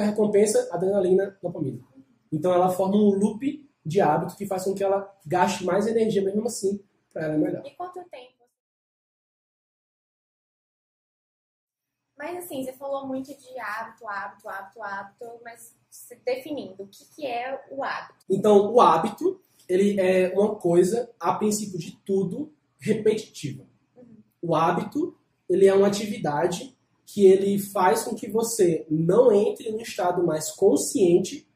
recompensa, adrenalina, dopamina. Então ela forma um loop de hábito que faz com que ela gaste mais energia, mesmo assim, para ela é melhor. E quanto tempo? Mas assim, você falou muito de hábito, hábito, hábito, hábito, mas definindo, o que, que é o hábito? Então, o hábito, ele é uma coisa, a princípio de tudo, repetitiva. Uhum. O hábito, ele é uma atividade que ele faz com que você não entre no estado mais consciente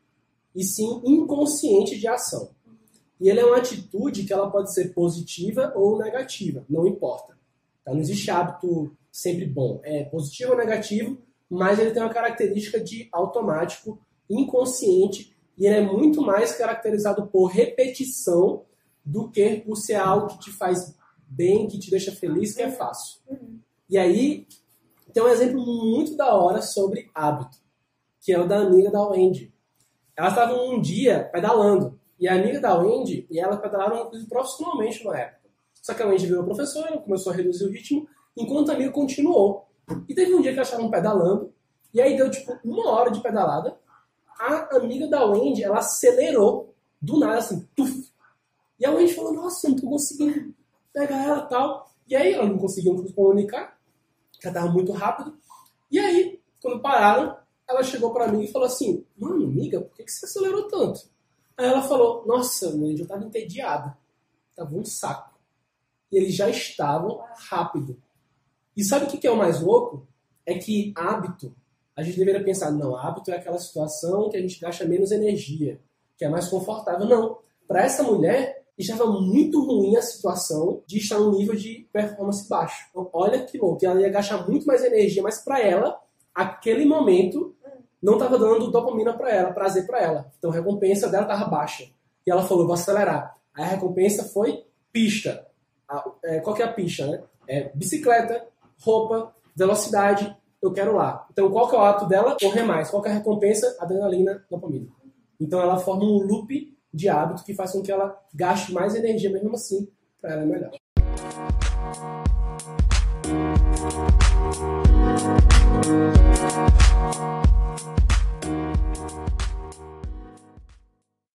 e sim inconsciente de ação. E ele é uma atitude que ela pode ser positiva ou negativa, não importa. Tá? Não existe hábito sempre bom. É positivo ou negativo, mas ele tem uma característica de automático, inconsciente, e ele é muito mais caracterizado por repetição do que por ser algo que te faz bem, que te deixa feliz, que é fácil. Uhum. E aí, tem um exemplo muito da hora sobre hábito, que é o da amiga da Wendy. Elas estavam um dia pedalando, e a amiga da Wendy e ela pedalaram profissionalmente na época. Só que a Wendy virou professora, começou a reduzir o ritmo, enquanto a amiga continuou. E teve um dia que elas estavam pedalando, e aí deu tipo uma hora de pedalada, a amiga da Wendy, ela acelerou do nada, assim, tuf. E a Wendy falou, nossa, eu não tô conseguindo pegar ela tal. E aí ela não conseguiu se comunicar, já tava muito rápido. E aí, quando pararam, ela chegou para mim e falou assim, mano, amiga, por que, que você acelerou tanto? Aí ela falou, nossa, Wendy, eu tava entediada. Tava um saco. E eles já estavam rápido. E sabe o que que é o mais louco? É que hábito, a gente deveria pensar, não, hábito é aquela situação que a gente gasta menos energia, que é mais confortável. Não. Para essa mulher, estava muito ruim a situação de estar num nível de performance baixo. Então, olha que louco, ela ia gastar muito mais energia, mas para ela, aquele momento não estava dando dopamina para ela, prazer para ela. Então a recompensa dela estava baixa. E ela falou, vou acelerar. Aí a recompensa foi pista. A- é, qual que é a pista, né? É bicicleta, roupa, velocidade, eu quero lá. Então qual que é o ato dela? Correr mais. Qual que é a recompensa? Adrenalina, dopamina. Então ela forma um loop de hábito que faz com que ela gaste mais energia, mesmo assim, para ela é melhor.